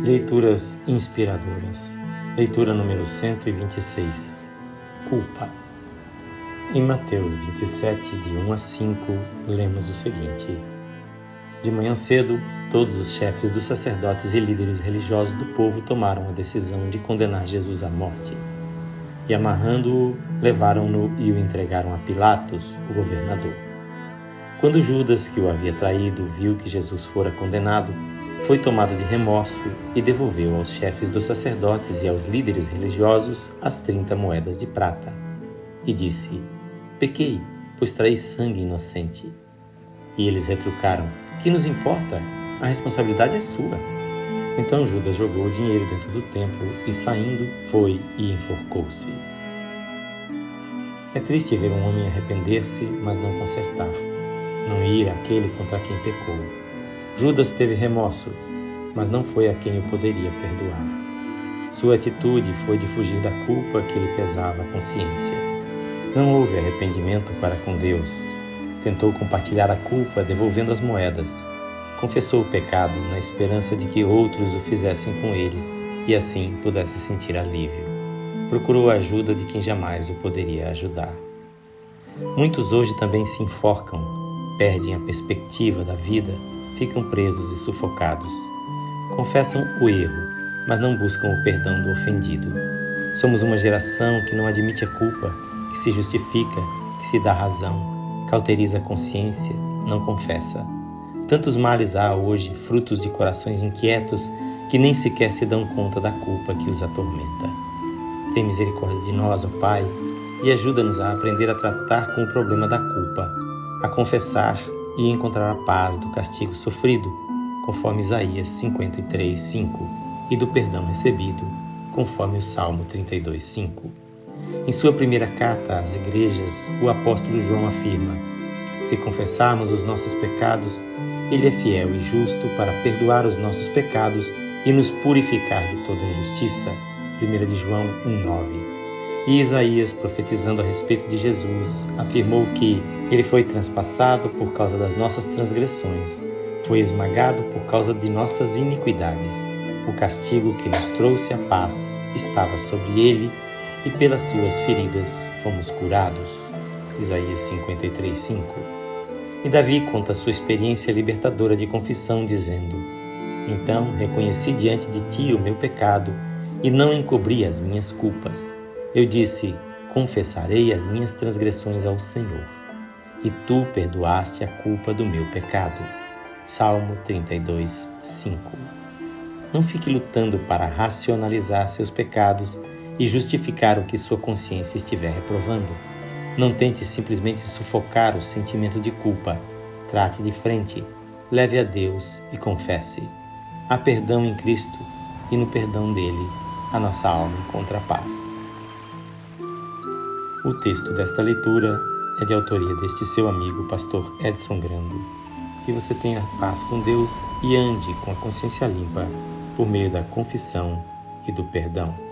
Leituras inspiradoras. Leitura número 126. Culpa. Em Mateus 27, de 1 a 5, lemos o seguinte: De manhã cedo, todos os chefes dos sacerdotes e líderes religiosos do povo tomaram a decisão de condenar Jesus à morte. E amarrando-o, levaram-no e o entregaram a Pilatos, o governador. Quando Judas, que o havia traído, viu que Jesus fora condenado, foi tomado de remorso e devolveu aos chefes dos sacerdotes e aos líderes religiosos as trinta moedas de prata. E disse: Pequei, pois traí sangue inocente. E eles retrucaram: Que nos importa? A responsabilidade é sua. Então Judas jogou o dinheiro dentro do templo e, saindo, foi e enforcou-se. É triste ver um homem arrepender-se, mas não consertar, não ir àquele contra quem pecou. Judas teve remorso, mas não foi a quem o poderia perdoar. Sua atitude foi de fugir da culpa que lhe pesava a consciência. Não houve arrependimento para com Deus. Tentou compartilhar a culpa devolvendo as moedas. Confessou o pecado na esperança de que outros o fizessem com ele e assim pudesse sentir alívio. Procurou a ajuda de quem jamais o poderia ajudar. Muitos hoje também se enforcam, perdem a perspectiva da vida, ficam presos e sufocados. Confessam o erro, mas não buscam o perdão do ofendido. Somos uma geração que não admite a culpa, que se justifica, que se dá razão, cauteriza a consciência, não confessa. Tantos males há hoje, frutos de corações inquietos que nem sequer se dão conta da culpa que os atormenta. Tem misericórdia de nós, ó Pai, e ajuda-nos a aprender a tratar com o problema da culpa, a confessar e encontrar a paz do castigo sofrido, conforme Isaías 53, 5, e do perdão recebido, conforme o Salmo 32, 5. Em sua primeira carta às igrejas, o apóstolo João afirma: Se confessarmos os nossos pecados, ele é fiel e justo para perdoar os nossos pecados e nos purificar de toda injustiça. 1 de João 1,9. E Isaías, profetizando a respeito de Jesus, afirmou que ele foi transpassado por causa das nossas transgressões, foi esmagado por causa de nossas iniquidades. O castigo que nos trouxe a paz estava sobre ele, e pelas suas feridas fomos curados. Isaías 53:5. E Davi conta sua experiência libertadora de confissão, dizendo: Então reconheci diante de ti o meu pecado e não encobri as minhas culpas. Eu disse: Confessarei as minhas transgressões ao Senhor, e tu perdoaste a culpa do meu pecado. Salmo 32, 5. Não fique lutando para racionalizar seus pecados e justificar o que sua consciência estiver reprovando. Não tente simplesmente sufocar o sentimento de culpa. Trate de frente, leve a Deus e confesse. Há perdão em Cristo e no perdão dele a nossa alma encontra paz. O texto desta leitura é de autoria deste seu amigo, pastor Edson Grando. Que você tenha paz com Deus e ande com a consciência limpa por meio da confissão e do perdão.